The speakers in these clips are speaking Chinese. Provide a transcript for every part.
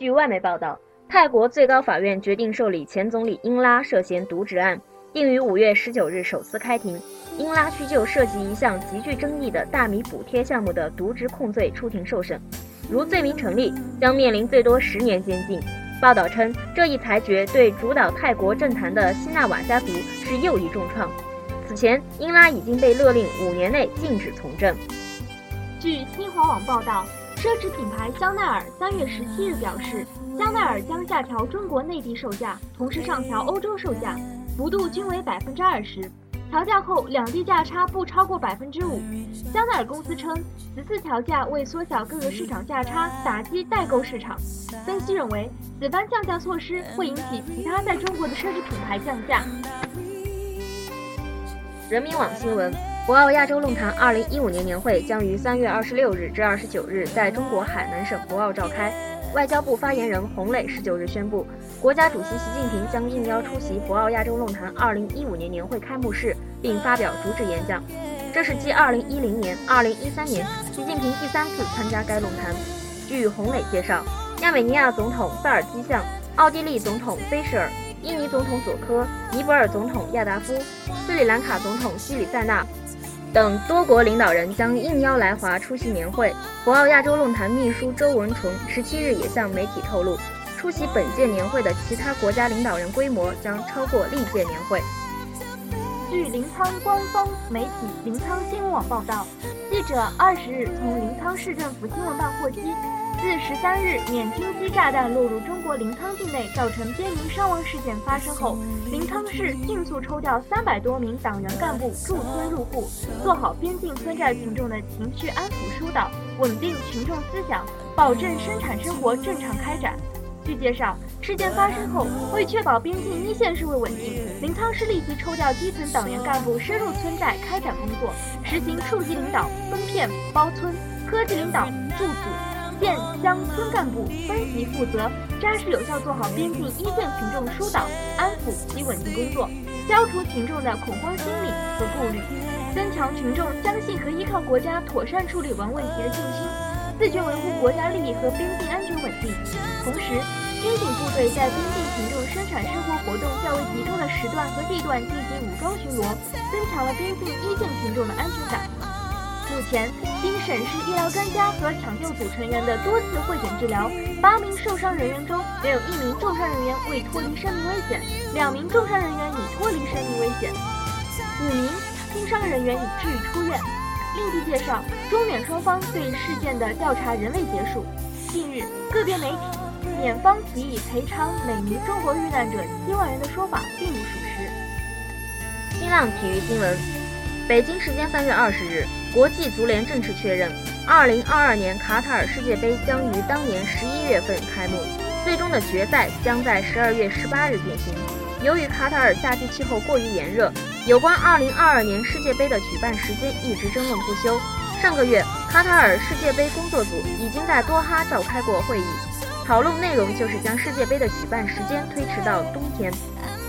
据外媒报道，泰国最高法院决定受理前总理英拉涉嫌渎职案，定于五月十九日首次开庭。英拉需就涉及一项极具争议的大米补贴项目的渎职控罪出庭受审，如罪名成立，将面临最多十年监禁。报道称，这一裁决对主导泰国政坛的希纳瓦家族是又一重创。此前，英拉已经被勒令五年内禁止从政。据新华网报道，奢侈品牌香奈儿三月十七日表示，香奈儿将下调中国内地售价，同时上调欧洲售价，幅度均为百分之二十。调价后，两地价差不超过百分之五。香奈儿公司称，此次调价为缩小各个市场价差，打击代购市场。分析认为，此番降价措施会引起其他在中国的奢侈品牌降价。人民网新闻：博鳌亚洲论坛2015年年会将于3月26日至29日在中国海南省博鳌召开。外交部发言人洪磊19日宣布，国家主席习近平将应邀出席博鳌亚洲论坛2015年年会开幕式，并发表主旨演讲。这是继2010年、2013年，习近平第三次参加该论坛。据洪磊介绍，亚美尼亚总统萨尔基相、奥地利总统菲舍尔。印尼总统佐科、尼泊尔总统亚达夫、斯里兰卡总统西里塞纳等多国领导人将应邀来华出席年会。博鳌亚洲论坛秘书周文纯十七日也向媒体透露，出席本届年会的其他国家领导人规模将超过历届年会。据临沧官方媒体临沧新闻网报道，记者二十日从临沧市政府新闻办获悉。自十三日缅军机炸弹落入中国临沧境内，造成边民伤亡事件发生后，临沧市迅速抽调三百多名党员干部驻村入户，做好边境村寨群众的情绪安抚疏导，稳定群众思想，保证生产生活正常开展。据介绍，事件发生后，为确保边境一线社会稳定，临沧市立即抽调基层党员干部深入村寨开展工作，实行处级领导分片包村，科级领导驻组。县乡村干部分级负责，扎实有效做好边境一线群众疏导、安抚及稳定工作，消除群众的恐慌心理和顾虑，增强群众相信和依靠国家妥善处理完问题的信心，自觉维护国家利益和边境安全稳定。同时，军警部队在边境群众生产生活活动较为集中的时段和地段进行武装巡逻，增强了边境一线群众的安全感。目前，经省市医疗专家和抢救组成员的多次会诊治疗，八名受伤人员中，没有一名重伤人员未脱离生命危险，两名重伤人员已脱离生命危险，五名轻伤人员已治愈出院。另据介绍，中缅双方对事件的调查仍未结束。近日，个别媒体缅方提议赔偿每名中国遇难者七万元的说法并不属实。新浪体育新闻，北京时间三月二十日。国际足联正式确认，2022年卡塔尔世界杯将于当年11月份开幕，最终的决赛将在12月18日进行。由于卡塔尔夏季气候过于炎热，有关2022年世界杯的举办时间一直争论不休。上个月，卡塔尔世界杯工作组已经在多哈召开过会议，讨论内容就是将世界杯的举办时间推迟到冬天。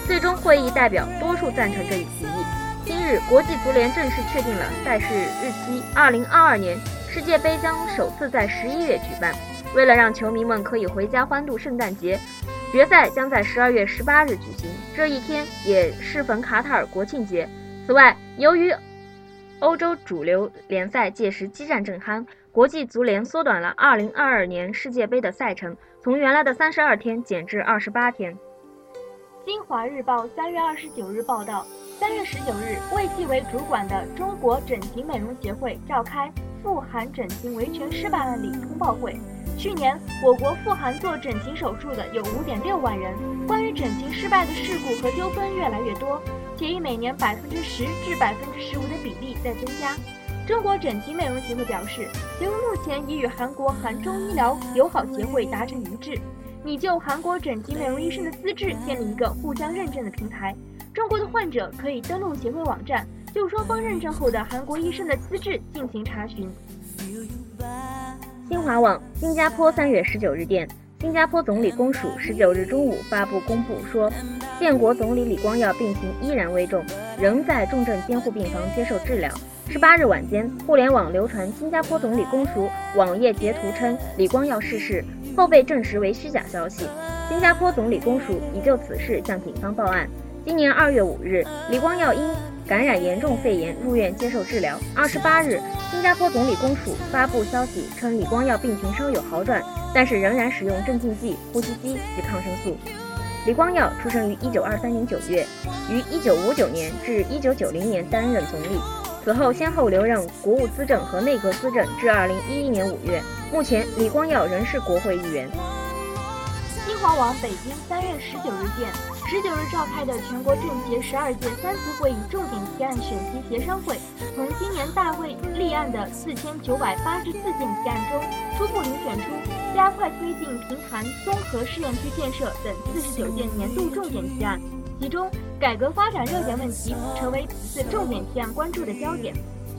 最终，会议代表多数赞成这一提议。今日，国际足联正式确定了赛事日期。二零二二年世界杯将首次在十一月举办。为了让球迷们可以回家欢度圣诞节，决赛将在十二月十八日举行。这一天也适逢卡塔尔国庆节。此外，由于欧洲主流联赛届时激战正酣，国际足联缩短了二零二二年世界杯的赛程，从原来的三十二天减至二十八天。新华日报三月二十九日报道。三月十九日，卫计委主管的中国整形美容协会召开赴韩整形维权失败案例通报会。去年，我国赴韩做整形手术的有五点六万人，关于整形失败的事故和纠纷越来越多，且以每年百分之十至百分之十五的比例在增加。中国整形美容协会表示，协会目前已与韩国韩中医疗友好协会达成一致，拟就韩国整形美容医生的资质建立一个互相认证的平台。中国的患者可以登录协会网站，就双方认证后的韩国医生的资质进行查询。新华网，新加坡三月十九日电，新加坡总理公署十九日中午发布公布说，建国总理李光耀病情依然危重，仍在重症监护病房接受治疗。十八日晚间，互联网流传新加坡总理公署网页截图称李光耀逝世，后被证实为虚假消息。新加坡总理公署已就此事向警方报案。今年二月五日，李光耀因感染严重肺炎入院接受治疗。二十八日，新加坡总理公署发布消息称，李光耀病情稍有好转，但是仍然使用镇静剂、呼吸机及抗生素。李光耀出生于一九二三年九月，于一九五九年至一九九零年担任总理，此后先后留任国务资政和内阁资政至二零一一年五月。目前，李光耀仍是国会议员。新华网北京三月十九日电，十九日召开的全国政协十二届三次会议重点提案审批协商会，从今年大会立案的四千九百八十四件提案中，初步遴选出加快推进平潭综合试验区建设等四十九件年度重点提案，其中改革发展热点问题成为此次重点提案关注的焦点。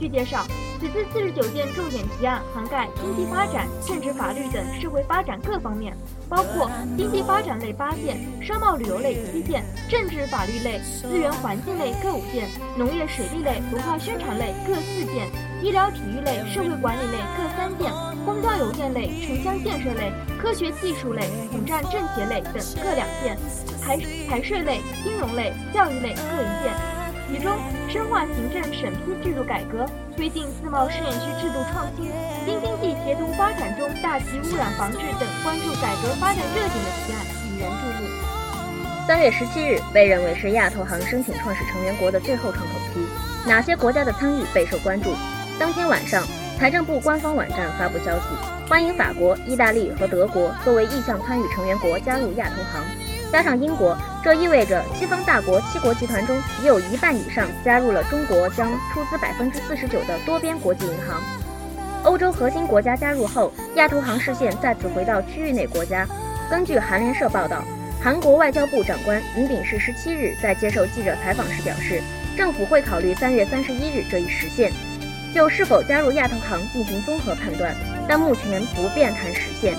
据介绍，此次四十九件重点提案涵盖经济发展、政治法律等社会发展各方面，包括经济发展类八件、商贸旅游类七件、政治法律类、资源环境类各五件、农业水利类、文化宣传类各四件、医疗体育类、社会管理类各三件、公交邮电类、城乡建设类、科学技术类、统战政协类等各两件，财财税类、金融类、教育类各一件。其中，深化行政审批制度改革，推进自贸试验区制度创新，京津冀协同发展中大气污染防治等关注改革发展热点的提案引人注目。三月十七日被认为是亚投行申请创始成员国的最后窗口期，哪些国家的参与备受关注？当天晚上，财政部官方网站发布消息，欢迎法国、意大利和德国作为意向参与成员国加入亚投行。加上英国，这意味着西方大国七国集团中已有一半以上加入了中国将出资百分之四十九的多边国际银行。欧洲核心国家加入后，亚投行视线再次回到区域内国家。根据韩联社报道，韩国外交部长官尹炳世十七日在接受记者采访时表示，政府会考虑三月三十一日这一时限，就是否加入亚投行进行综合判断，但目前不便谈时限。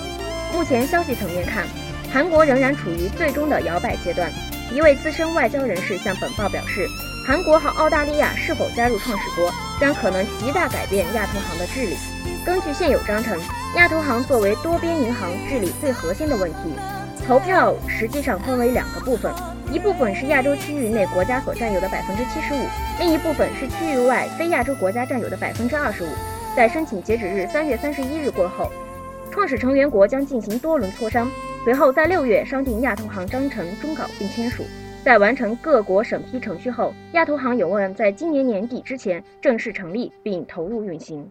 目前消息层面看。韩国仍然处于最终的摇摆阶段。一位资深外交人士向本报表示，韩国和澳大利亚是否加入创始国，将可能极大改变亚投行的治理。根据现有章程，亚投行作为多边银行治理最核心的问题。投票实际上分为两个部分，一部分是亚洲区域内国家所占有的百分之七十五，另一部分是区域外非亚洲国家占有的百分之二十五。在申请截止日三月三十一日过后，创始成员国将进行多轮磋商。随后，在六月商定亚投行章程终稿并签署，在完成各国审批程序后，亚投行有望在今年年底之前正式成立并投入运行。